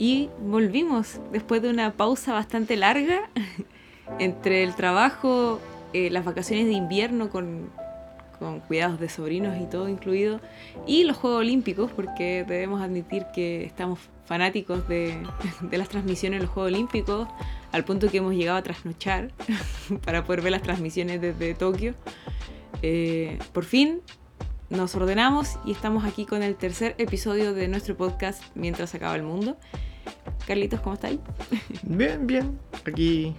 Y volvimos después de una pausa bastante larga entre el trabajo, eh, las vacaciones de invierno con, con cuidados de sobrinos y todo incluido, y los Juegos Olímpicos, porque debemos admitir que estamos fanáticos de, de las transmisiones de los Juegos Olímpicos, al punto que hemos llegado a trasnochar para poder ver las transmisiones desde Tokio. Eh, por fin nos ordenamos y estamos aquí con el tercer episodio de nuestro podcast Mientras acaba el mundo. Carlitos, ¿cómo estáis? Bien, bien. Aquí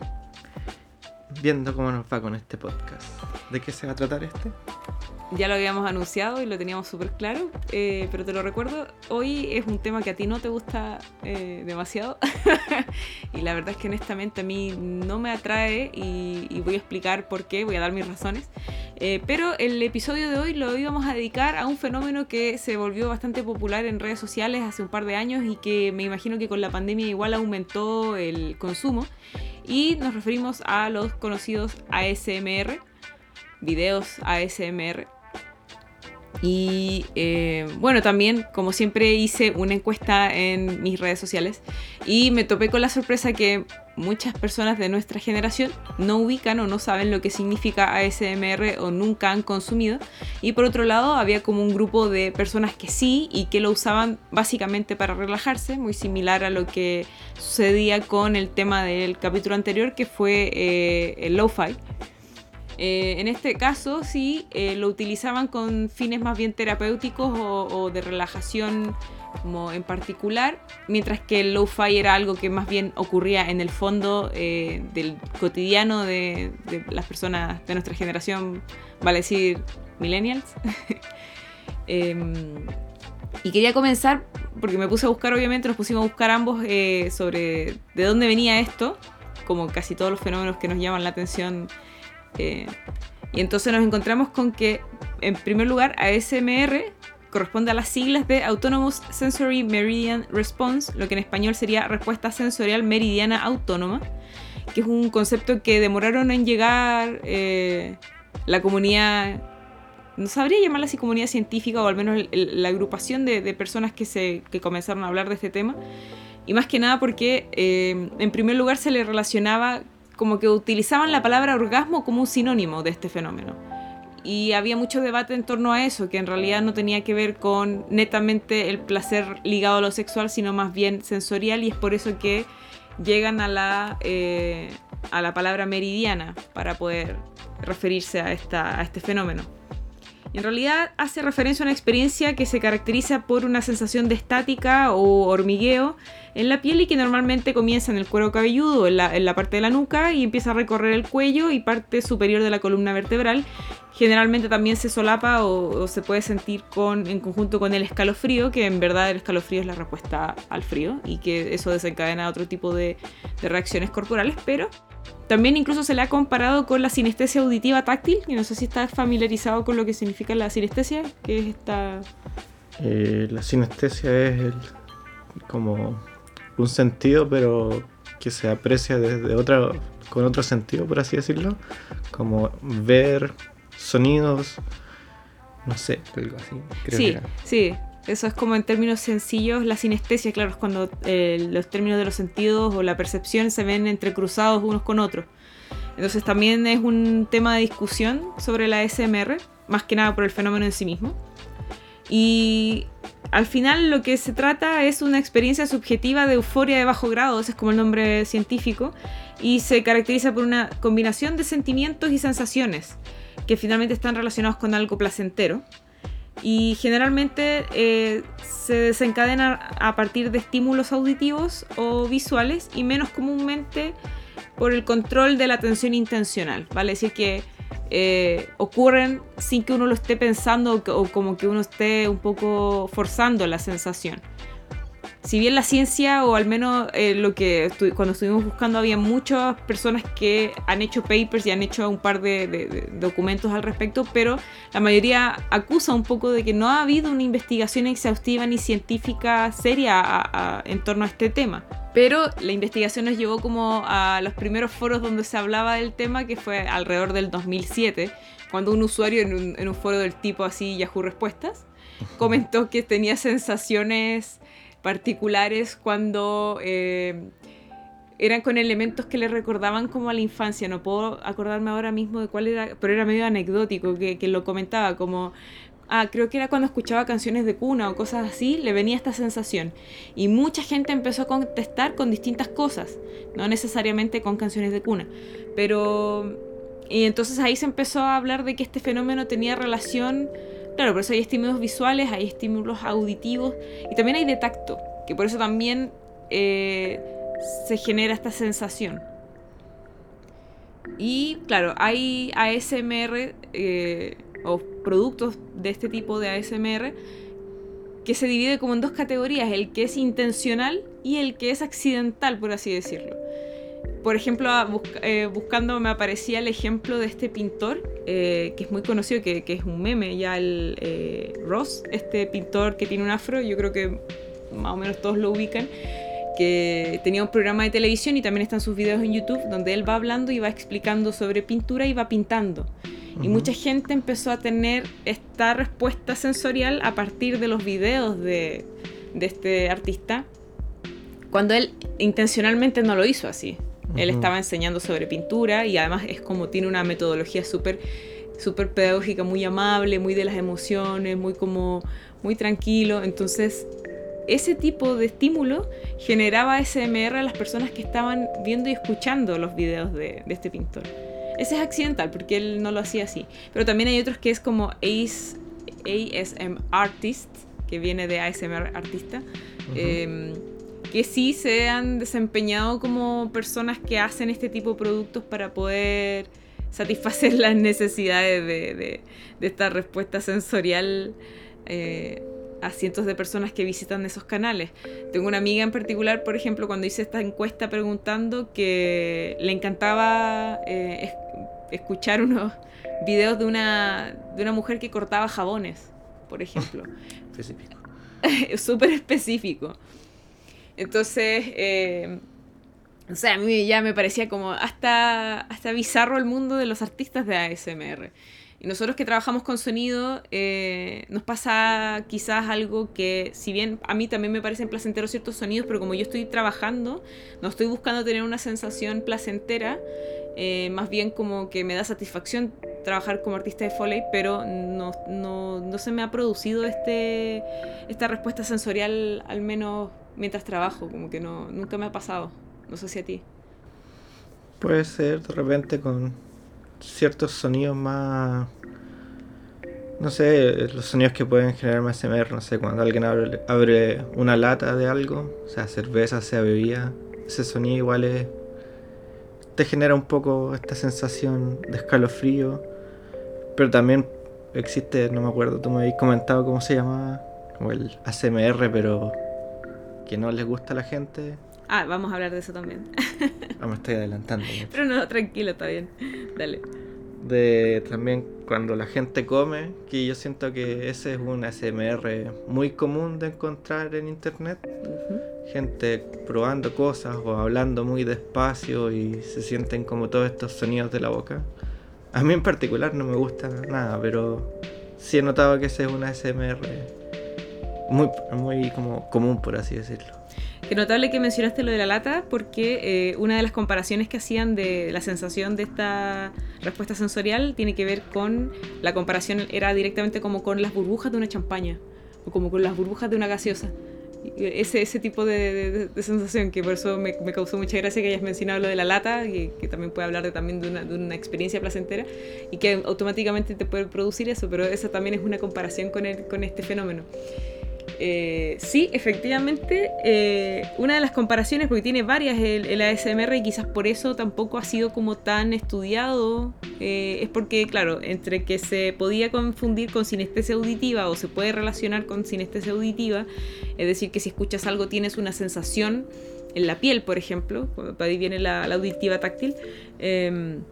viendo cómo nos va con este podcast. ¿De qué se va a tratar este? Ya lo habíamos anunciado y lo teníamos súper claro, eh, pero te lo recuerdo, hoy es un tema que a ti no te gusta eh, demasiado y la verdad es que honestamente a mí no me atrae y, y voy a explicar por qué, voy a dar mis razones. Eh, pero el episodio de hoy lo íbamos a dedicar a un fenómeno que se volvió bastante popular en redes sociales hace un par de años y que me imagino que con la pandemia igual aumentó el consumo. Y nos referimos a los conocidos ASMR, videos ASMR. Y eh, bueno, también, como siempre, hice una encuesta en mis redes sociales y me topé con la sorpresa que muchas personas de nuestra generación no ubican o no saben lo que significa ASMR o nunca han consumido. Y por otro lado, había como un grupo de personas que sí y que lo usaban básicamente para relajarse, muy similar a lo que sucedía con el tema del capítulo anterior, que fue eh, el lo-fi. Eh, en este caso sí eh, lo utilizaban con fines más bien terapéuticos o, de relajación como en particular, mientras que el lo-fi era algo que más bien ocurría en el fondo eh, del cotidiano de, de, las personas de nuestra generación, vale decir millennials. Em, y quería comenzar, porque me puse a buscar, obviamente, nos pusimos a buscar ambos eh, sobre de dónde venía esto, como casi todos los fenómenos que nos llaman la atención eh, y entonces nos encontramos con que, en primer lugar, ASMR corresponde a las siglas de Autonomous Sensory Meridian Response, lo que en español sería respuesta sensorial meridiana autónoma, que es un concepto que demoraron en llegar eh, la comunidad, no sabría llamarla así comunidad científica o al menos la agrupación de, de, personas que, se, que comenzaron a hablar de este tema. Y más que nada porque eh, en primer lugar se le relacionaba como que utilizaban la palabra orgasmo como un sinónimo de este fenómeno. Y había mucho debate en torno a eso, que en realidad no tenía que ver con netamente el placer ligado a lo sexual, sino más bien sensorial, y es por eso que llegan a la, eh, a la palabra meridiana para poder referirse a, esta, a este fenómeno. En realidad hace referencia a una experiencia que se caracteriza por una sensación de estática o hormigueo en la piel y que normalmente comienza en el cuero cabelludo, en la, en la parte de la nuca y empieza a recorrer el cuello y parte superior de la columna vertebral. Generalmente también se solapa o, o se puede sentir con, en conjunto con el escalofrío, que en verdad el escalofrío es la respuesta al frío y que eso desencadena otro tipo de, de reacciones corporales, pero también incluso se le ha comparado con la sinestesia auditiva táctil, y no sé si estás familiarizado con lo que significa la sinestesia, que es esta... Eh, la sinestesia es el, como un sentido, pero que se aprecia desde otra, con otro sentido, por así decirlo, como ver sonidos, no sé, algo así. Creo sí, sí, eso es como en términos sencillos, la sinestesia, claro, es cuando eh, los términos de los sentidos o la percepción se ven entrecruzados unos con otros. Entonces también es un tema de discusión sobre la SMR, más que nada por el fenómeno en sí mismo. Y al final lo que se trata es una experiencia subjetiva de euforia de bajo grado, ese es como el nombre científico, y se caracteriza por una combinación de sentimientos y sensaciones que finalmente están relacionados con algo placentero y generalmente eh, se desencadena a partir de estímulos auditivos o visuales y menos comúnmente por el control de la atención intencional, ¿vale? Es decir, que eh, ocurren sin que uno lo esté pensando o, o como que uno esté un poco forzando la sensación si bien la ciencia, o al menos eh, lo que estu cuando estuvimos buscando, había muchas personas que han hecho papers y han hecho un par de, de, de, documentos al respecto, pero la mayoría acusa un poco de que no ha habido una investigación exhaustiva ni científica seria a, a, en torno a este tema. Pero la investigación nos llevó como a los primeros foros donde se hablaba del tema, que fue alrededor del 2007, cuando un usuario en un, en un foro del tipo así Yahoo Respuestas comentó que tenía sensaciones particulares cuando eh, eran con elementos que le recordaban como a la infancia. No puedo acordarme ahora mismo de cuál era, pero era medio anecdótico que, que lo comentaba, como ah, creo que era cuando escuchaba canciones de cuna o cosas así, le venía esta sensación. Y mucha gente empezó a contestar con distintas cosas, no necesariamente con canciones de cuna. Pero... Y entonces ahí se empezó a hablar de que este fenómeno tenía relación, claro, por eso hay estímulos visuales, hay estímulos auditivos y también hay de tacto, que por eso también eh, se genera esta sensación. Y claro, hay ASMR eh, o productos de este tipo de ASMR que se divide como en dos categorías, el que es intencional y el que es accidental, por así decirlo. Por ejemplo, eh, buscando me aparecía el ejemplo de este pintor, eh, que es muy conocido, que, es un meme, ya el eh, Ross, este pintor que tiene un afro, yo creo que más o menos todos lo ubican, que tenía un programa de televisión y también están sus videos en YouTube, donde él va hablando y va explicando sobre pintura y va pintando. Y mucha gente empezó a tener esta respuesta sensorial a partir de los videos de, este artista, cuando él intencionalmente no lo hizo así. Él estaba enseñando sobre pintura y además es como tiene una metodología súper súper pedagógica, muy amable, muy de las emociones, muy como muy tranquilo. Entonces, ese tipo de estímulo generaba SMR a las personas que estaban viendo y escuchando los videos de este pintor. Ese es accidental porque él no lo hacía así. Pero también hay otros que es como ASM Artist, que viene de ASMR Artista, que sí se han desempeñado como personas que hacen este tipo de productos para poder satisfacer las necesidades de, esta respuesta sensorial eh, a cientos de personas que visitan esos canales. Tengo una amiga en particular, por ejemplo, cuando hice esta encuesta preguntando que le encantaba eh, escuchar unos videos de una, de una mujer que cortaba jabones, por ejemplo. específico. Súper específico. Entonces, eh, o sea, a mí ya me parecía como hasta, hasta bizarro el mundo de los artistas de ASMR. Y nosotros que trabajamos con sonido, eh, nos pasa quizás algo que, si bien a mí también me parecen placenteros ciertos sonidos, pero como yo estoy trabajando, no estoy buscando tener una sensación placentera, eh, más bien como que me da satisfacción trabajar como artista de Foley, pero no, no, no, se me ha producido este, esta respuesta sensorial, al menos mientras trabajo, como que no, nunca me ha pasado. No sé si a ti. Puede ser de repente con ciertos sonidos más. No sé, los sonidos que pueden generar más SMR, no sé, cuando alguien abre, una lata de algo, sea, cerveza, sea bebida, ese sonido igual es, te genera un poco esta sensación de escalofrío, pero también existe, no me acuerdo, tú me habéis comentado cómo se llama, como el ASMR, pero que no les gusta a la gente. Ah, vamos a hablar de eso también. Ah, me estoy adelantando. Pero no, tranquilo, está bien. Dale. De también cuando la gente come, que yo siento que ese es un ASMR muy común de encontrar en internet. Gente probando cosas o hablando muy despacio y se sienten como todos estos sonidos de la boca. A mí en particular no me gusta nada, pero sí he notado que ese es un ASMR muy, muy como común, por así decirlo. Qué notable que mencionaste lo de la lata, porque eh, una de las comparaciones que hacían de la sensación de esta respuesta sensorial tiene que ver con la comparación, era directamente como con las burbujas de una champaña, o como con las burbujas de una gaseosa. Ese, ese tipo de, sensación, que por eso me, causó mucha gracia que hayas mencionado lo de la lata, y que también puede hablar de, también de una, de una, experiencia placentera, y que automáticamente te puede producir eso, pero esa también es una comparación con, el, con este fenómeno. Eh, sí, efectivamente, eh, una de las comparaciones, porque tiene varias el, ASMR y quizás por eso tampoco ha sido como tan estudiado, eh, es porque, claro, entre que se podía confundir con sinestesia auditiva o se puede relacionar con sinestesia auditiva, es decir, que si escuchas algo tienes una sensación en la piel, por ejemplo, ahí viene la, la auditiva táctil, em,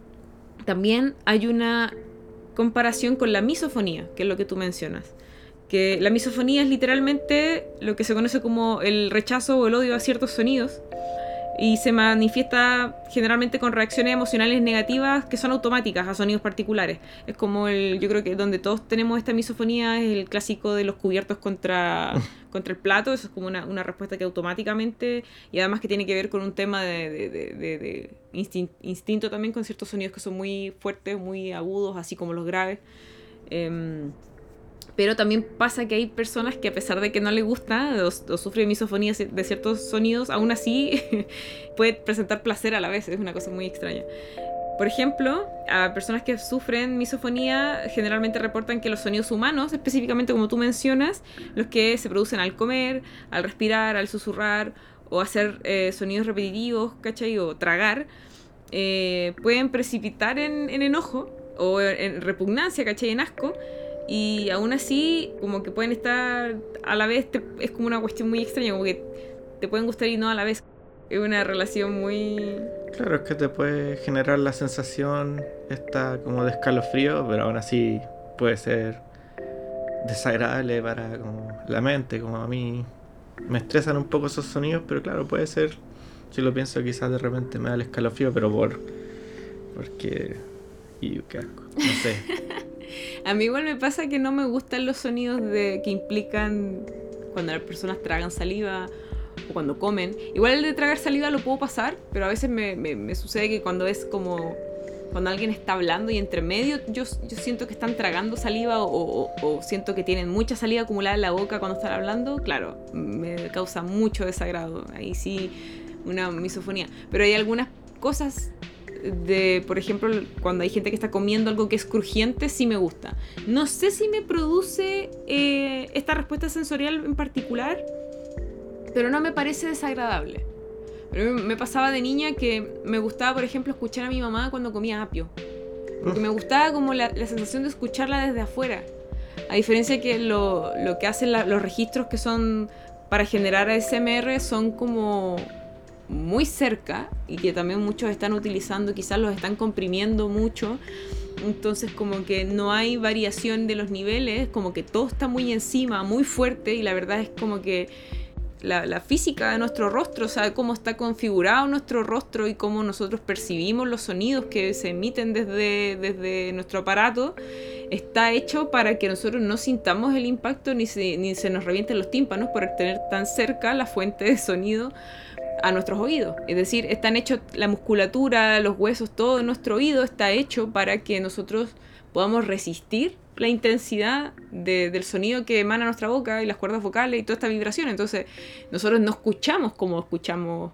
también hay una comparación con la misofonía, que es lo que tú mencionas que la misofonía es literalmente lo que se conoce como el rechazo o el odio a ciertos sonidos. y se manifiesta generalmente con reacciones emocionales negativas que son automáticas a sonidos particulares. Es como el, yo creo que donde todos tenemos esta misofonía es el clásico de los cubiertos contra, contra el plato, eso es como una, una, respuesta que automáticamente, y además que tiene que ver con un tema de, de, de, instinto también con ciertos sonidos que son muy fuertes, muy agudos, así como los graves. Em, pero también pasa que hay personas que a pesar de que no le gusta o, o sufre misofonía de ciertos sonidos, aún así puede presentar placer a la vez, es una cosa muy extraña. Por ejemplo, a personas que sufren misofonía generalmente reportan que los sonidos humanos, específicamente como tú mencionas, los que se producen al comer, al respirar, al susurrar o hacer eh, sonidos repetitivos, ¿cachai? O tragar, eh, pueden precipitar en, en, enojo o en repugnancia, ¿cachai? En asco y aún así, como que pueden estar a la vez, es como una cuestión muy extraña, como que te pueden gustar y no a la vez. Es una relación muy... Claro, es que te puede generar la sensación esta como de escalofrío, pero aún así puede ser desagradable para como la mente, como a mí me estresan un poco esos sonidos, pero claro, puede ser, si lo pienso quizás de repente me da el escalofrío, pero por... porque... y qué asco, no sé. A mí igual me pasa que no me gustan los sonidos de que implican cuando las personas tragan saliva o cuando comen. Igual el de tragar saliva lo puedo pasar, pero a veces me, sucede que cuando es como cuando alguien está hablando y entre medio yo, yo siento que están tragando saliva o, o, siento que tienen mucha saliva acumulada en la boca cuando están hablando, claro, me causa mucho desagrado. Ahí sí, una misofonía. Pero hay algunas cosas de, por ejemplo, cuando hay gente que está comiendo algo que es crujiente, sí me gusta. No sé si me produce eh, esta respuesta sensorial en particular, pero no me parece desagradable. Pero me pasaba de niña que me gustaba, por ejemplo, escuchar a mi mamá cuando comía apio. Porque me gustaba como la, sensación de escucharla desde afuera. A diferencia que lo, lo que hacen los registros que son para generar ASMR son como muy cerca y que también muchos están utilizando, quizás los están comprimiendo mucho. Entonces como que no hay variación de los niveles, como que todo está muy encima, muy fuerte y la verdad es como que la, física de nuestro rostro, o sea, cómo está configurado nuestro rostro y cómo nosotros percibimos los sonidos que se emiten desde, desde nuestro aparato, está hecho para que nosotros no sintamos el impacto ni se, ni se nos revienten los tímpanos por tener tan cerca la fuente de sonido a nuestros oídos. Es decir, están hechos la musculatura, los huesos, todo nuestro oído está hecho para que nosotros podamos resistir la intensidad del sonido que emana nuestra boca y las cuerdas vocales y toda esta vibración. Entonces, nosotros no escuchamos como escuchamos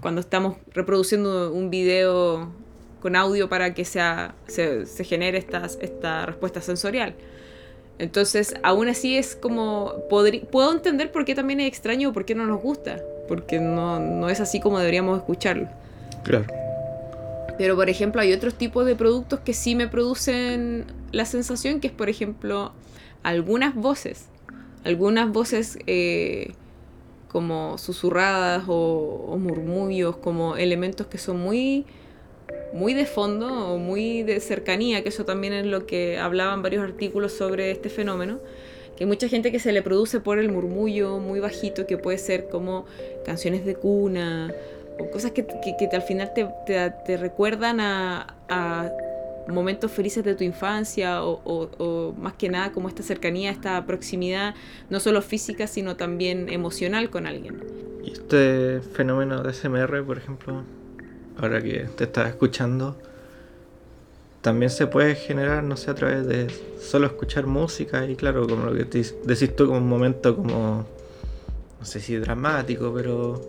cuando estamos reproduciendo un video con audio para que sea, se, se genere esta, esta respuesta sensorial. Entonces, aún así es como, puedo entender por qué también es extraño o por qué no nos gusta, porque no, no es así como deberíamos escucharlo. Claro. Pero, por ejemplo, hay otros tipos de productos que sí me producen la sensación, que es, por ejemplo, algunas voces. Algunas voces eh, como susurradas o, o murmullos, como elementos que son muy muy de fondo o muy de cercanía, que eso también es lo que hablaban varios artículos sobre este fenómeno, que hay mucha gente que se le produce por el murmullo muy bajito, que puede ser como canciones de cuna o cosas que, que, al final te, te, recuerdan a, momentos felices de tu infancia o, o, más que nada como esta cercanía, esta proximidad, no solo física, sino también emocional con alguien. ¿Y este fenómeno de SMR, por ejemplo, ahora que te estás escuchando, también se puede generar, no sé, a través de solo escuchar música y claro, como lo que te decís tú, como un momento como, no sé si dramático, pero...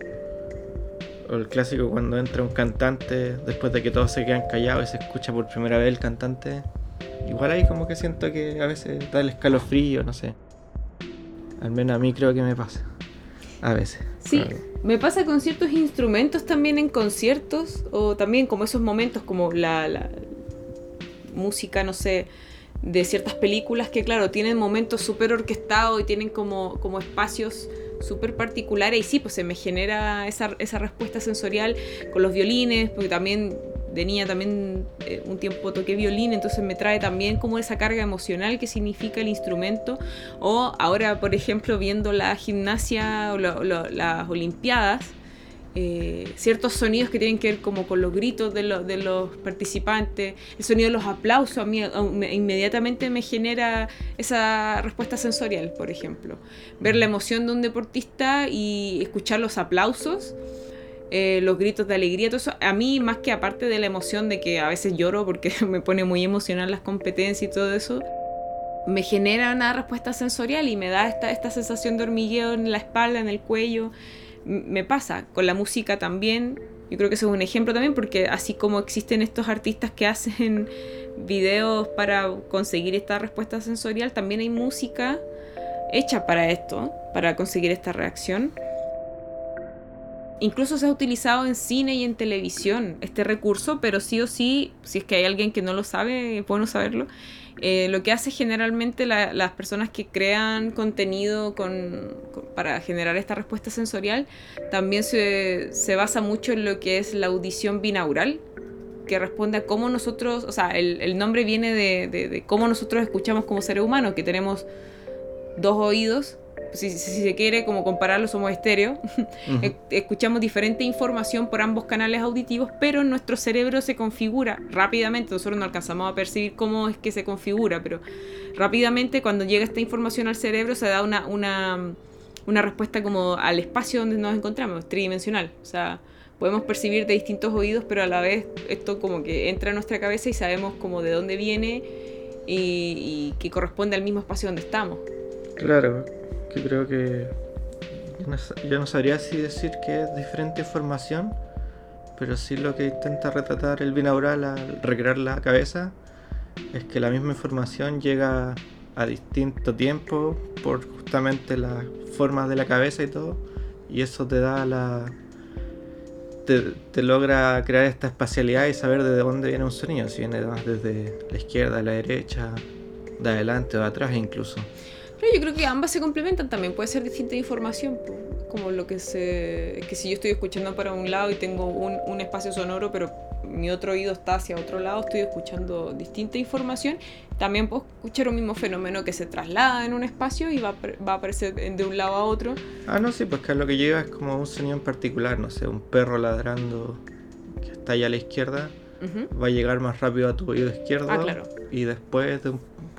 O el clásico cuando entra un cantante después de que todos se quedan callados y se escucha por primera vez el cantante. Igual ahí como que siento que a veces da el escalofrío, no sé. Al menos a mí creo que me pasa. A veces. Sí, me pasa con ciertos instrumentos también en conciertos, o también como esos momentos, como la, la música, no sé, de ciertas películas que, claro, tienen momentos súper orquestados y tienen como, como espacios súper particulares. Y sí, pues se me genera esa, esa respuesta sensorial con los violines, porque también de también eh, un tiempo toqué violín, entonces me trae también como esa carga emocional que significa el instrumento. O ahora, por ejemplo, viendo la gimnasia o las Olimpiadas, eh, ciertos sonidos que tienen que ver como con los gritos de, de, los participantes, el sonido de los aplausos, a mí inmediatamente me genera esa respuesta sensorial, por ejemplo. Ver la emoción de un deportista y escuchar los aplausos. Eh, los gritos de alegría, todo eso, a mí más que aparte de la emoción de que a veces lloro porque me pone muy emocional las competencias y todo eso, me genera una respuesta sensorial y me da esta, esta sensación de hormigueo en la espalda, en el cuello me pasa con la música también. Yo creo que eso es un ejemplo también porque así como existen estos artistas que hacen videos para conseguir esta respuesta sensorial, también hay música hecha para esto, para conseguir esta reacción. Incluso se ha utilizado en cine y en televisión este recurso, pero sí o sí, si es que hay alguien que no lo sabe, es bueno saberlo, eh, lo que hace generalmente las personas que crean contenido para generar esta respuesta sensorial también se, basa mucho en lo que es la audición binaural, que responde a cómo nosotros, o sea, el, nombre viene de, cómo nosotros escuchamos como seres humanos, que tenemos dos oídos si, se quiere como compararlo, somos estéreo, escuchamos diferente información por ambos canales auditivos, pero nuestro cerebro se configura rápidamente, nosotros no alcanzamos a percibir cómo es que se configura, pero rápidamente cuando llega esta información al cerebro se da una, una, una respuesta como al espacio donde nos encontramos, tridimensional, o sea, podemos percibir de distintos oídos, pero a la vez esto como que entra a nuestra cabeza y sabemos como de dónde viene y, y que corresponde al mismo espacio donde estamos. Claro, que creo que yo no, sabría si decir que es diferente información, pero sí lo que intenta retratar el binaural al recrear la cabeza es que la misma información llega a distinto tiempo por justamente las formas de la cabeza y todo, y eso te da la... Te, te logra crear esta espacialidad y saber de dónde viene un sonido, si viene desde la izquierda, la derecha, de adelante o de atrás incluso. Pero yo creo que ambas se complementan también, puede ser distinta información, como lo que se... que si yo estoy escuchando para un lado y tengo un, un espacio sonoro, pero mi otro oído está hacia otro lado, estoy escuchando distinta información, también puedo escuchar un mismo fenómeno que se traslada en un espacio y va, va a aparecer de un lado a otro. Ah, no, sí, pues que lo que llega es como un sonido en particular, no sé, un perro ladrando que está allá a la izquierda, va a llegar más rápido a tu oído izquierdo. Ah, claro. Y después, de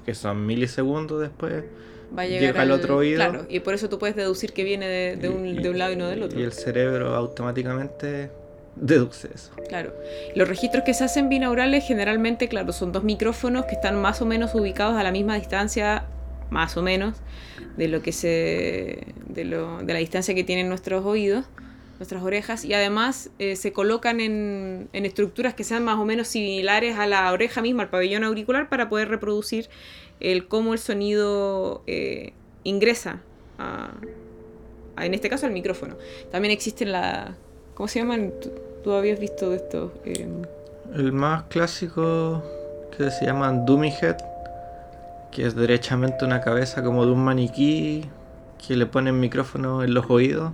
que son milisegundos después, va a llegar al, otro oído. Claro, y por eso tú puedes deducir que viene de, un, de un lado y no del otro. Y el cerebro automáticamente deduce eso. Claro. Los registros que se hacen binaurales generalmente, claro, son dos micrófonos que están más o menos ubicados a la misma distancia, más o menos, de lo que se. de, lo, de la distancia que tienen nuestros oídos, nuestras orejas, y además eh, se colocan en, en, estructuras que sean más o menos similares a la oreja misma, al pabellón auricular, para poder reproducir el cómo el sonido eh, ingresa a, en este caso al micrófono. También existen la... ¿Cómo se llaman? ¿Tú, habías visto de esto? Em, el más clásico que se llaman Dummy Head, que es derechamente una cabeza como de un maniquí que le ponen micrófono en los oídos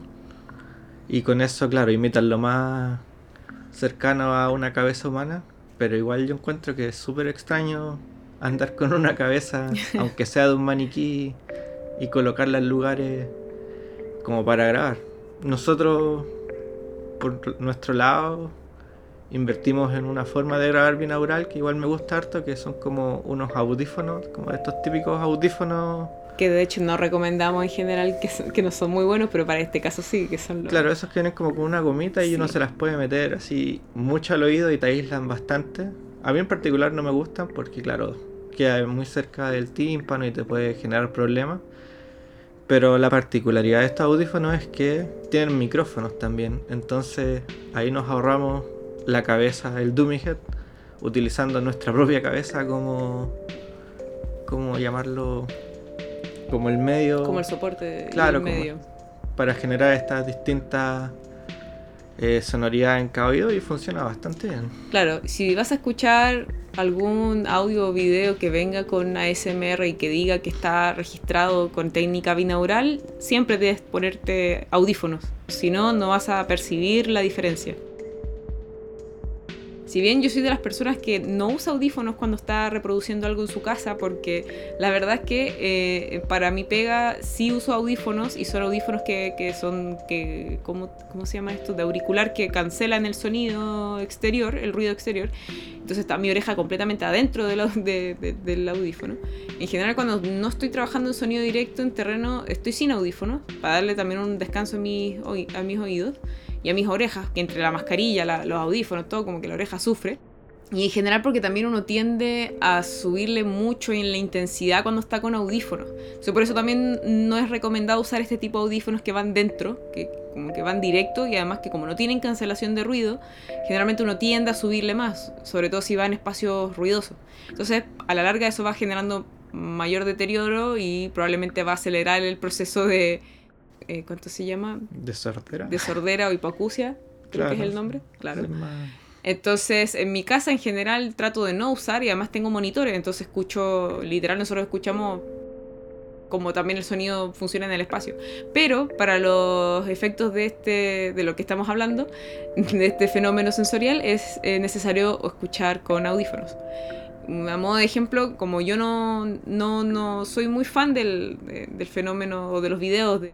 y con eso, claro, imitan lo más cercano a una cabeza humana, pero igual yo encuentro que es súper extraño andar con una cabeza, aunque sea de un maniquí, y colocarla en lugares como para grabar. Nosotros, por nuestro lado, invertimos en una forma de grabar binaural que igual me gusta harto, que son como unos audífonos, como estos típicos audífonos. Que de hecho no recomendamos en general, que, que no son muy buenos, pero para este caso sí, que son los... Claro, esos que vienen como con una gomita y uno se las puede meter así mucho al oído y te aíslan bastante. A mí en particular no me gustan porque, claro, queda muy cerca del tímpano y te puede generar problemas. Pero la particularidad de estos audífonos es que tienen micrófonos también. Entonces ahí nos ahorramos la cabeza, el dummy head, utilizando nuestra propia cabeza como. ¿Cómo llamarlo? Como el medio. Como el soporte. Claro, medio. para generar estas distintas eh, sonoridad en cada y funciona bastante bien. Claro, si vas a escuchar algún audio o video que venga con ASMR y que diga que está registrado con técnica binaural, siempre debes ponerte audífonos, si no, no vas a percibir la diferencia. Si bien yo soy de las personas que no usa audífonos cuando está reproduciendo algo en su casa, porque la verdad es que eh, para mi pega sí uso audífonos y son audífonos que, que son, que, ¿cómo, ¿cómo se llama esto? De auricular que cancelan el sonido exterior, el ruido exterior. Entonces está mi oreja completamente adentro del, del audífono. En general cuando no estoy trabajando en sonido directo en terreno, estoy sin audífonos, para darle también un descanso a mis, a mis oídos y a mis orejas, que entre la mascarilla, los audífonos, todo como que la oreja sufre. Y en general porque también uno tiende a subirle mucho en la intensidad cuando está con audífonos. por eso también no es recomendado usar este tipo de audífonos que van dentro, que como que van directo y además que como no tienen cancelación de ruido, generalmente uno tiende a subirle más, sobre todo si va en espacios ruidosos. Entonces, a la larga eso va generando mayor deterioro y probablemente va a acelerar el proceso de eh, ¿cuánto se llama? De sordera. De sordera o hipoacusia, creo que es el nombre. Claro. Entonces, en mi casa en general trato de no usar y además tengo monitores, entonces escucho, literal, nosotros escuchamos como también el sonido funciona en el espacio. Pero para los efectos de este de lo que estamos hablando, de este fenómeno sensorial, es eh, necesario escuchar con audífonos. A modo de ejemplo, como yo no, no, no soy muy fan del, del fenómeno o de los videos de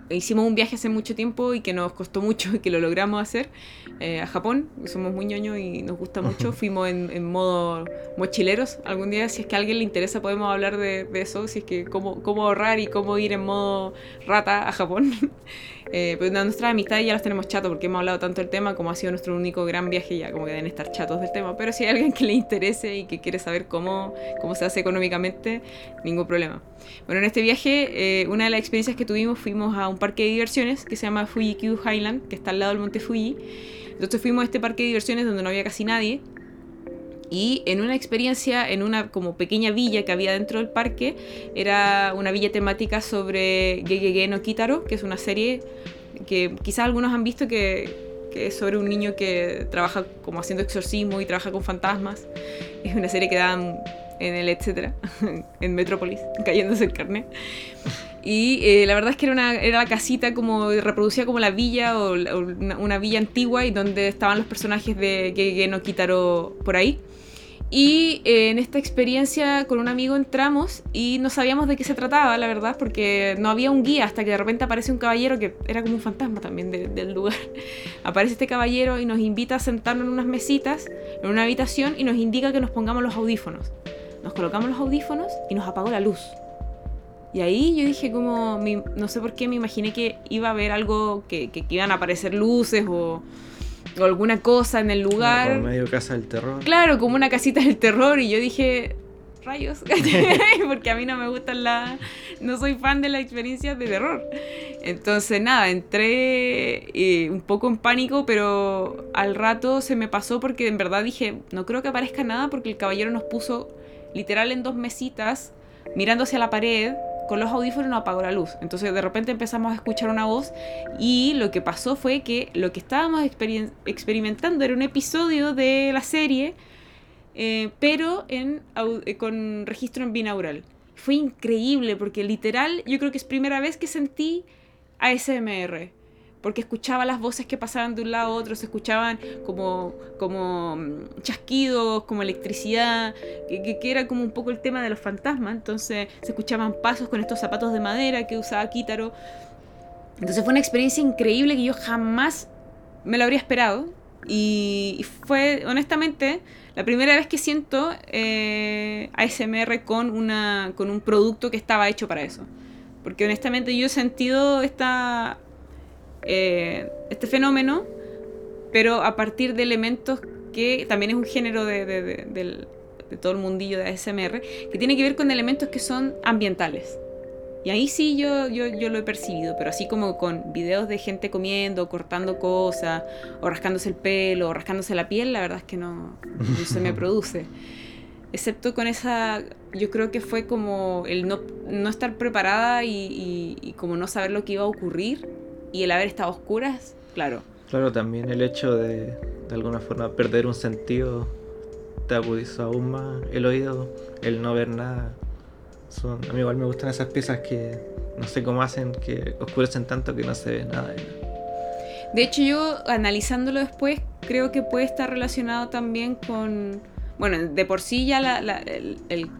hicimos un viaje hace mucho tiempo y que nos costó mucho y que lo logramos hacer eh, a Japón, somos muy ñoños y nos gusta mucho. Fuimos en, modo mochileros. Algún día, si es que a alguien le interesa, podemos hablar de, eso, si es que cómo, cómo ahorrar y cómo ir en modo rata a Japón. eh, pero nuestras amistades ya las tenemos chato porque hemos hablado tanto del tema como ha sido nuestro único gran viaje, ya como que deben estar chatos del tema. Pero si hay alguien que le interese y que quiere saber cómo, cómo se hace económicamente, ningún problema. Bueno, en este viaje, eh, una de las experiencias que tuvimos, fuimos a un parque de diversiones que se llama Fuji Q Highland, que está al lado del monte Fuji. Entonces fuimos a este parque de diversiones donde no había casi nadie. Y en una experiencia, en una como pequeña villa que había dentro del parque, era una villa temática sobre Gegege no Kitaro, que es una serie que quizás algunos han visto que, es sobre un niño que trabaja como haciendo exorcismo y trabaja con fantasmas. Es una serie que dan en el etcétera, en Metrópolis, cayéndose el carnet. Y eh, la verdad es que era, una, era la casita como reproducía como la villa o, una, villa antigua y donde estaban los personajes de Gege no Kitaro por ahí. Y eh, en esta experiencia con un amigo entramos y no sabíamos de qué se trataba, la verdad, porque no había un guía hasta que de repente aparece un caballero que era como un fantasma también del lugar. aparece este caballero y nos invita a sentarnos en unas mesitas, en una habitación y nos indica que nos pongamos los audífonos nos colocamos los audífonos y nos apagó la luz. Y ahí yo dije como, no sé por qué me imaginé que iba a haber algo, que, que, iban a aparecer luces o, o, alguna cosa en el lugar. Como medio casa del terror. Claro, como una casita del terror. Y yo dije, rayos, porque a mí no me gustan la... No soy fan de las experiencias de terror. Entonces nada, entré eh, un poco en pánico, pero al rato se me pasó porque en verdad dije, no creo que aparezca nada porque el caballero nos puso literal en dos mesitas, mirando hacia la pared, con los audífonos no apagó la luz. Entonces de repente empezamos a escuchar una voz y lo que pasó fue que lo que estábamos experimentando era un episodio de la serie, eh, pero eh, con registro en binaural. Fue increíble porque literal yo creo que es primera vez que sentí ASMR porque escuchaba las voces que pasaban de un lado a otro, se escuchaban como, como mm, chasquidos, como electricidad, que, que, era como un poco el tema de los fantasmas, entonces se escuchaban pasos con estos zapatos de madera que usaba Kitaro. Entonces fue una experiencia increíble que yo jamás me lo habría esperado y, fue honestamente la primera vez que siento eh, ASMR con, una, con un producto que estaba hecho para eso. Porque honestamente yo he sentido esta eh, este fenómeno, pero a partir de elementos que también es un género de, todo el mundillo de ASMR, que tiene que ver con elementos que son ambientales. Y ahí sí yo, yo, yo, lo he percibido, pero así como con videos de gente comiendo, cortando cosas, o rascándose el pelo, o rascándose la piel, la verdad es que no, se me produce. Excepto con esa, yo creo que fue como el no, no estar preparada y, y, como no saber lo que iba a ocurrir y el haber estado oscuras, claro. Claro, también el hecho de, de alguna forma, perder un sentido te agudizó aún más el oído, el no ver nada. Son, a mí igual me gustan esas piezas que no sé cómo hacen, que oscurecen tanto que no se ve nada. De hecho, yo analizándolo después, creo que puede estar relacionado también con. Bueno, de por sí ya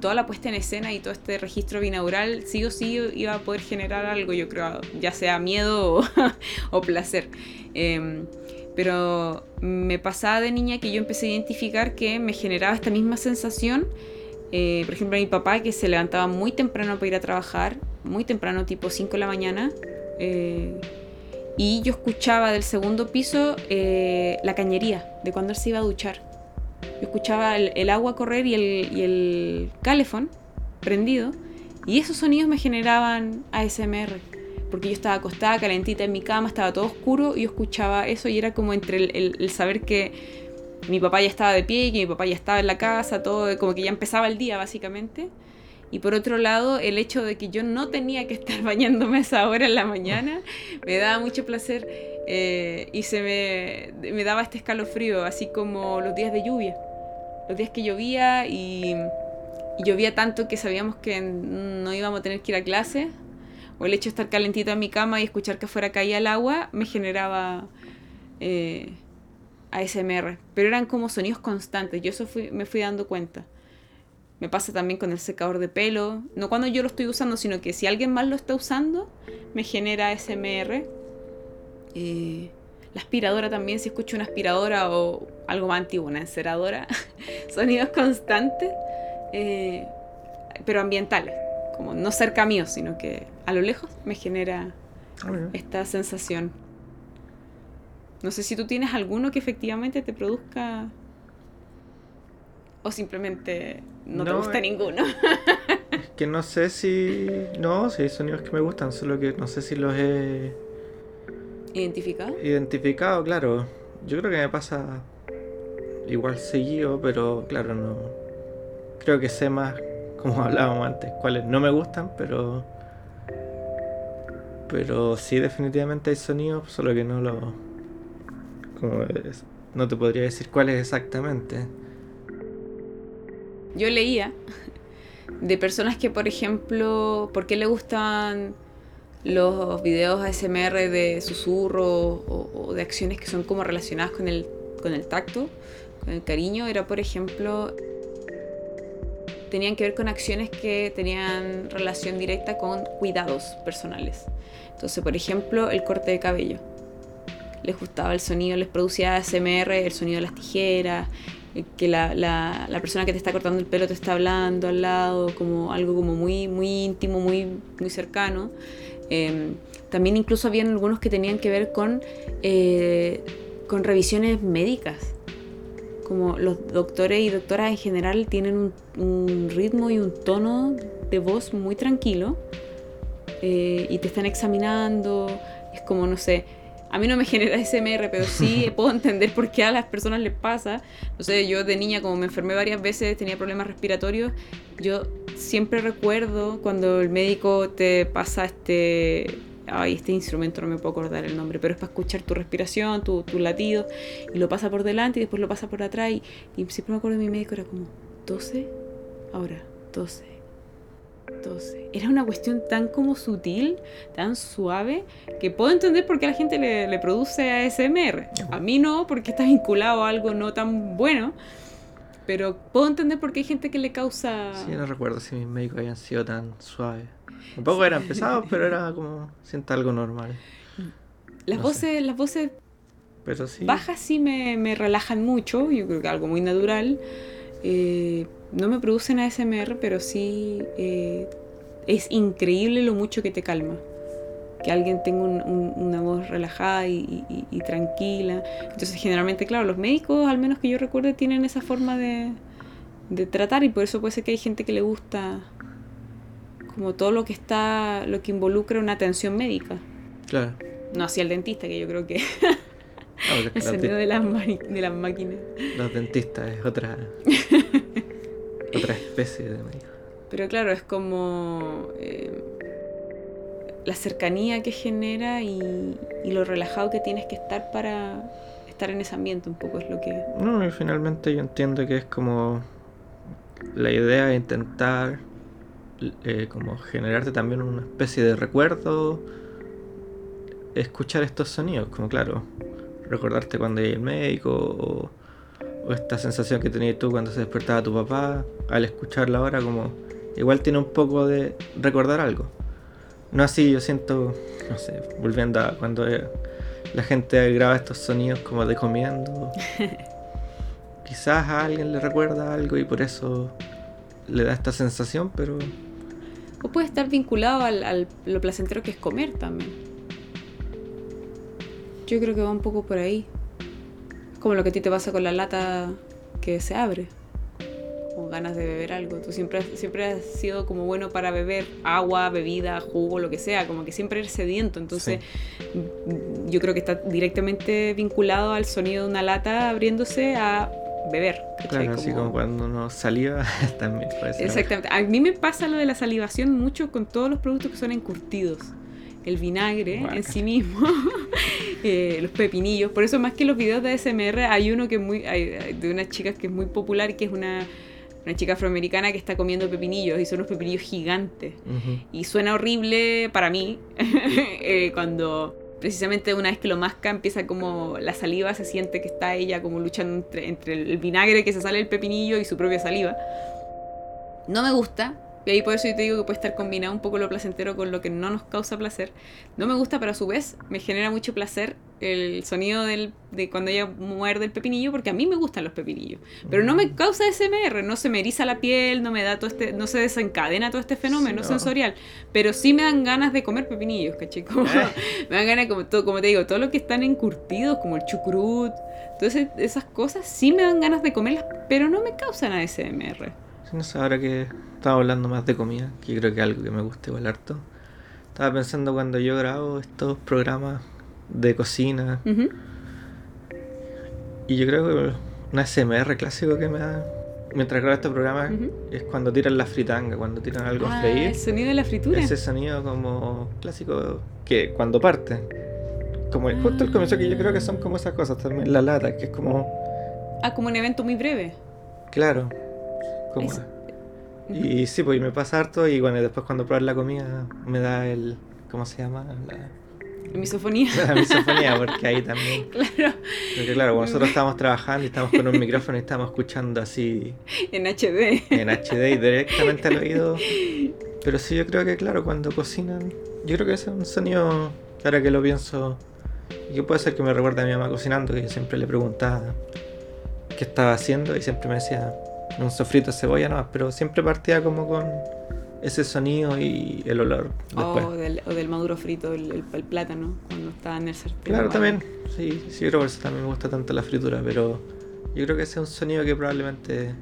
toda la puesta en escena y todo este registro binaural sí o sí iba a poder generar algo, yo creo, ya sea miedo o, o placer. Em, pero me pasaba de niña que yo empecé a identificar que me generaba esta misma sensación. Eh, por ejemplo, mi papá que se levantaba muy temprano para ir a trabajar, muy temprano, tipo 5 de la mañana. eh, y yo escuchaba del segundo piso eh, la cañería de cuando él se iba a duchar. Yo escuchaba el, agua correr y el, y el prendido. Y esos sonidos me generaban ASMR. Porque yo estaba acostada, calentita en mi cama, estaba todo oscuro y yo escuchaba eso y era como entre el, el- el saber que mi papá ya estaba de pie y que mi papá ya estaba en la casa, todo como que ya empezaba el día básicamente. Y por otro lado, el hecho de que yo no tenía que estar bañándome a esa hora en la mañana me daba mucho placer eh, y se me, me daba este escalofrío, así como los días de lluvia. Los días que llovía y, llovía tanto que sabíamos que no íbamos a tener que ir a clase, o el hecho de estar calentita en mi cama y escuchar que afuera caía el agua, me generaba eh, ASMR. Pero eran como sonidos constantes, yo eso fui- me fui dando cuenta. Me pasa también con el secador de pelo. No cuando yo lo estoy usando, sino que si alguien más lo está usando, me genera SMR. Eh, la aspiradora también, si escucho una aspiradora o algo más antiguo, una enceradora. Sonidos constantes, eh, pero ambientales. Como no cerca mío, sino que a lo lejos me genera esta sensación. No sé si tú tienes alguno que efectivamente te produzca. O simplemente no, te gusta eh, ninguno. Es que no sé si. No, sí hay sonidos que me gustan, solo que no sé si los he ¿Identificado? identificado, claro. Yo creo que me pasa igual seguido, pero claro, no. Creo que sé más, como hablábamos antes, cuáles no me gustan, pero. Pero sí, definitivamente hay sonidos, solo que no lo. Como es- no te podría decir cuáles exactamente. Yo leía de personas que, por ejemplo, ¿por qué le gustan los videos ASMR de susurro o, o de acciones que son como relacionadas con el, con el tacto, con el cariño? Era, por ejemplo, tenían que ver con acciones que tenían relación directa con cuidados personales. Entonces, por ejemplo, el corte de cabello. Les gustaba el sonido, les producía ASMR, el sonido de las tijeras, que la, la- persona que te está cortando el pelo te está hablando al lado, como algo como muy, muy íntimo, muy, muy cercano. Eh, también incluso habían algunos que tenían que ver con, eh, con revisiones médicas. Como los doctores y doctoras en general tienen un, un ritmo y un tono de voz muy tranquilo eh, y te están examinando. Es como, no sé, a mí no me genera SMR, pero sí puedo entender por qué a las personas les pasa. No sé, yo de niña, como me enfermé varias veces, tenía problemas respiratorios, yo siempre recuerdo cuando el médico te pasa este... Ay, este instrumento no me puedo acordar el nombre, pero es para escuchar tu respiración, tu, tu latido, y lo pasa por delante y después lo pasa por atrás. Y, y siempre me acuerdo de mi médico, era como 12, ahora 12, 12. Era una cuestión tan como sutil, tan suave, que puedo entender por qué a la gente le, le produce ASMR. A mí no, porque está vinculado a algo no tan bueno. Pero puedo entender por qué hay gente que le causa... Sí, no recuerdo si mis médicos habían sido tan suaves. Tampoco eran pesados, pero era como. Siento algo normal. las, no voces, las voces Pero sí. bajas sí me, me relajan mucho, yo creo que algo muy natural. Eh, no me producen ASMR, pero sí eh, es increíble lo mucho que te calma. Que alguien tenga un- un- una voz relajada y, y- y tranquila. Entonces, generalmente, claro, los médicos, al menos que yo recuerde, tienen esa forma de, de tratar y por eso puede ser que hay gente que le gusta como todo lo que está, lo que involucra una atención médica. Claro. No hacia el dentista, que yo creo que Ah, el sonido de las, de las máquinas. los dentistas es otra. Otra especie de médico. Pero claro, es como eh, la cercanía que genera y, y lo relajado que tienes que estar para estar en ese ambiente, un poco es lo que... No, y finalmente yo entiendo que es como la idea de intentar eh, como generarte también una especie de recuerdo escuchar estos sonidos, como claro, recordarte cuando hay el médico o, o esta sensación que tenías tú cuando se despertaba tu papá, al escucharla ahora como igual tiene un poco de recordar algo. No así, yo siento, no sé, volviendo a cuando eh, la gente graba estos sonidos como de comiendo. Quizás a alguien le recuerda algo y por eso le da esta sensación, pero... O puede estar vinculado al, al- lo placentero que es comer también. Yo creo que va un poco por ahí. Como lo que a ti te pasa con la lata que se abre. Con ganas de beber algo. Tú siempre, has- siempre has sido como bueno para beber agua, bebida, jugo, lo que sea. Como que siempre eres sediento. Entonces, yo creo que está directamente vinculado al sonido de una lata abriéndose a beber. ¿cachai? Claro, así como cuando uno saliva también puede ser. Exactamente. A mí me pasa lo de la salivación mucho con todos los productos que son encurtidos. El vinagre en sí mismo, eh, los pepinillos. Por eso más que los videos de SMR hay uno que es muy hay- de unas chicas que es muy popular que es una, una chica afroamericana que está comiendo pepinillos y son unos pepinillos gigantes. Y suena horrible para mí eh, cuando precisamente una vez que lo masca empieza como la saliva, se siente que está ella como luchando entre, entre el vinagre que se sale del pepinillo y su propia saliva. No me gusta. Y ahí por eso yo te digo que puede estar combinado un poco lo placentero con lo que no nos causa placer. No me gusta, pero a su vez me genera mucho placer el sonido del, de cuando ella muerde el pepinillo, porque a mí me gustan los pepinillos. Pero no me causa SMR, no se me eriza la piel, no me da todo este, no se desencadena todo este fenómeno Sí, no. sensorial. Pero sí me dan ganas de comer pepinillos, ¿cachai? Como- me dan ganas, como, todo, como te digo, todo lo que están encurtidos, como el chucrut, todas esas cosas, sí me dan ganas de comerlas, pero no me causan ASMR. Sí, no sé, ahora que estaba hablando más de comida, que yo creo que es algo que me gusta igual harto. Estaba pensando cuando yo grabo estos programas de cocina, y yo creo que un ASMR clásico que me da mientras grabo este programa es cuando tiran la fritanga, cuando tiran algo a Ah, freír. el sonido de la fritura. Ese sonido como clásico que cuando parte. Como justo el comienzo que yo creo que son como esas cosas también, la lata, que es como, Ah, como un evento muy breve. claro, como... Es- Y sí, pues y me pasa harto y bueno, después cuando pruebas la comida me da el, ¿cómo se llama? La, La misofonía. la misofonía, porque ahí también... claro, Porque claro, cuando nosotros estábamos trabajando y estábamos con un micrófono y estábamos escuchando así en HD. en HD y directamente al oído. Pero sí, yo creo que claro, cuando cocinan, yo creo que ese es un sonido, ahora que lo pienso, y que puede ser que me recuerde a mi mamá cocinando, que yo siempre le preguntaba qué estaba haciendo y siempre me decía un sofrito de cebolla nomás, pero siempre partía como con ese sonido y el olor después. O del, o del maduro frito, el, el- el plátano, cuando está en el sartén. Claro, también, sí, sí, creo que eso también me gusta tanto la fritura, pero yo creo que ese es un sonido que probablemente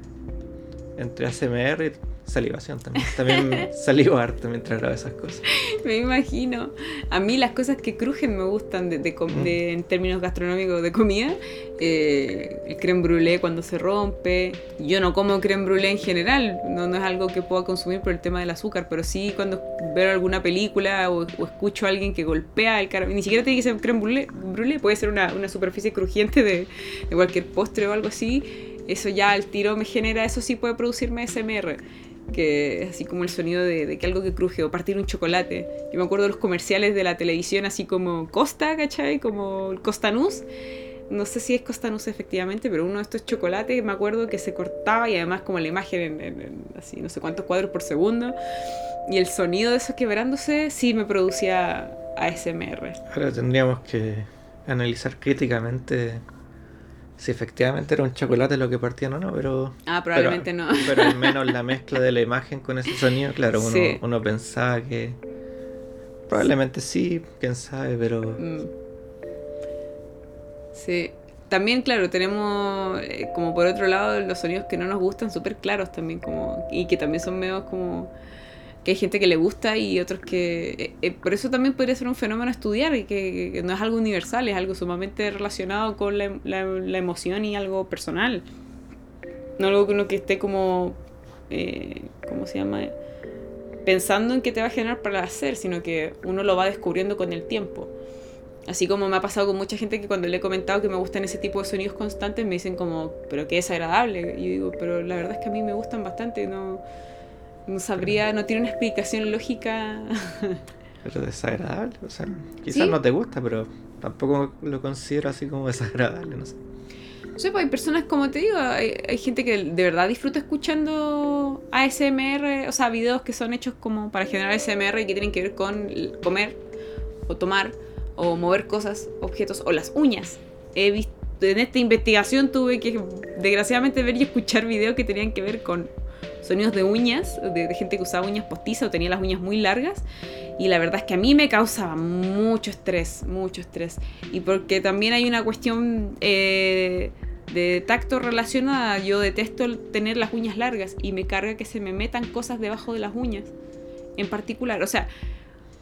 entre ASMR y salivación también. También salivo harto mientras grabo esas cosas. Me imagino. A mí las cosas que crujen me gustan de, de com- Mm. de- en términos gastronómicos de comida. Eh, el creme brûlée cuando se rompe. Yo no como creme brûlée en general. No, no es algo que pueda consumir por el tema del azúcar. Pero sí cuando veo alguna película o, o escucho a alguien que golpea el caramelo. Ni siquiera tiene que ser creme brûlée. brûlée, Puede ser una, una superficie crujiente de, de cualquier postre o algo así. Eso ya al tiro me genera. Eso sí puede producirme SMR que así como el sonido de, que algo que cruje o partir un chocolate. Yo me acuerdo de los comerciales de la televisión así como Costa, ¿cachai? Como el Costanús. No sé si es Costanús efectivamente, pero uno de estos chocolates me acuerdo que se cortaba y además como la imagen en, así no sé cuántos cuadros por segundo. Y el sonido de eso quebrándose sí me producía ASMR. Ahora tendríamos que analizar críticamente si efectivamente era un chocolate lo que partían o no, pero... Ah, probablemente pero, no. Pero al menos la mezcla de la imagen con ese sonido, claro, uno, Sí. uno pensaba que... Probablemente sí, quién sabe, pero... Mm. Sí. También, claro, tenemos eh, como por otro lado los sonidos que no nos gustan súper claros también, como y que también son medio como hay gente que le gusta y otros que... eh, eh, por eso también podría ser un fenómeno estudiar que, que no es algo universal, es algo sumamente relacionado con la, la- la emoción y algo personal. No algo que uno que esté como... eh, ¿Cómo se llama? Pensando en qué te va a generar para hacer, sino que uno lo va descubriendo con el tiempo. Así como me ha pasado con mucha gente que cuando le he comentado que me gustan ese tipo de sonidos constantes me dicen como, pero qué desagradable. Y yo digo, pero la verdad es que a mí me gustan bastante, no, no sabría, no tiene una explicación lógica. Pero desagradable, o sea, quizás ¿Sí? no te gusta, pero tampoco lo considero así como desagradable, no sé. No sé, pues hay personas, como te digo, hay, hay gente que de verdad disfruta escuchando ASMR, o sea, videos que son hechos como para generar ASMR y que tienen que ver con comer o tomar o mover cosas, objetos o las uñas. He visto, en esta investigación tuve que desgraciadamente ver y escuchar videos que tenían que ver con sonidos de uñas, de, gente que usaba uñas postizas o tenía las uñas muy largas. Y la verdad es que a mí me causaba mucho estrés, mucho estrés. Y porque también hay una cuestión eh, de tacto relacionada. Yo detesto tener las uñas largas y me carga que se me metan cosas debajo de las uñas en particular. O sea,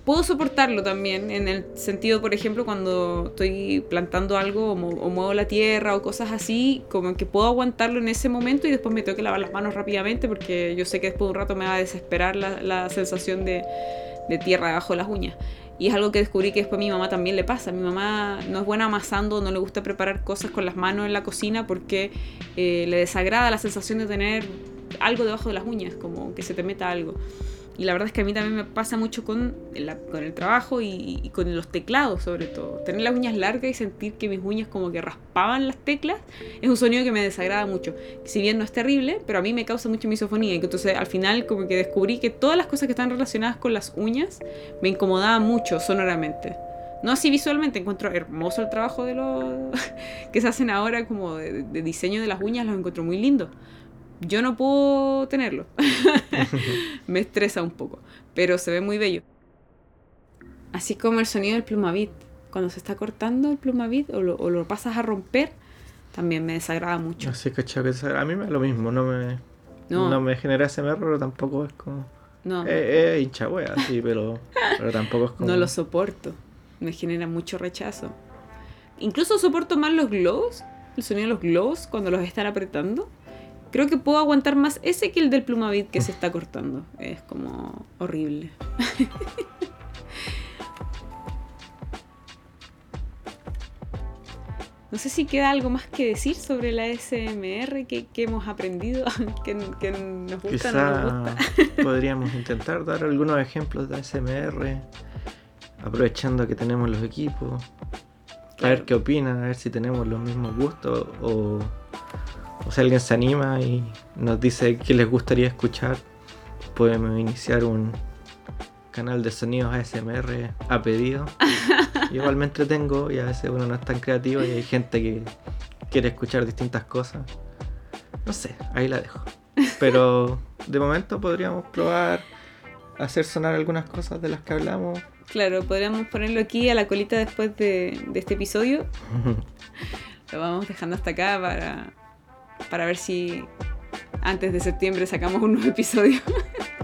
puedo soportarlo también en el sentido, por ejemplo, cuando estoy plantando algo o, o muevo la tierra o cosas así, como que puedo aguantarlo en ese momento y después me tengo que lavar las manos rápidamente porque yo sé que después de un rato me va a desesperar la, la sensación de, de tierra debajo de las uñas. Y es algo que descubrí que después a mi mamá también le pasa. Mi mamá no es buena amasando, no le gusta preparar cosas con las manos en la cocina porque eh, le desagrada la sensación de tener algo debajo de las uñas, como que se te meta algo. Y la verdad es que a mí también me pasa mucho con, con el trabajo y, con los teclados sobre todo. Tener las uñas largas y sentir que mis uñas como que raspaban las teclas es un sonido que me desagrada mucho. Si bien no es terrible, pero a mí me causa mucha misofonía. Y entonces al final como que descubrí que todas las cosas que están relacionadas con las uñas me incomodaban mucho sonoramente. No así visualmente, encuentro hermoso el trabajo de los que se hacen ahora como de, de diseño de las uñas, los encuentro muy lindos. Yo no puedo tenerlo. me estresa un poco, pero se ve muy bello. Así como el sonido del plumavit. Cuando se está cortando el plumavit o lo, o lo pasas a romper, también me desagrada mucho. Así que a mí me da lo mismo, no me, No, no. me genera ese pero tampoco es como. no, Eh, eh, hincha wea, sí, pero, pero tampoco es como. no lo soporto. Me genera mucho rechazo. Incluso soporto más los globos, el sonido de los globos cuando los están apretando. Creo que puedo aguantar más ese que el del plumavit que se está cortando. Es como horrible. No sé si queda algo más que decir sobre la SMR que, que hemos aprendido, que, que nos gusta o no nos Quizá gusta. podríamos intentar dar algunos ejemplos de ASMR, aprovechando que tenemos los equipos, a ver qué opinan, a ver si tenemos los mismos gustos o, o si alguien se anima y nos dice qué les gustaría escuchar, podemos iniciar un canal de sonidos ASMR a pedido. Igual me entretengo y a veces uno no es tan creativo y hay gente que quiere escuchar distintas cosas. No sé, ahí la dejo. Pero de momento podríamos probar hacer sonar algunas cosas de las que hablamos. Claro, podríamos ponerlo aquí a la colita después de, de este episodio. Lo vamos dejando hasta acá para, para ver si antes de septiembre sacamos un nuevo episodio.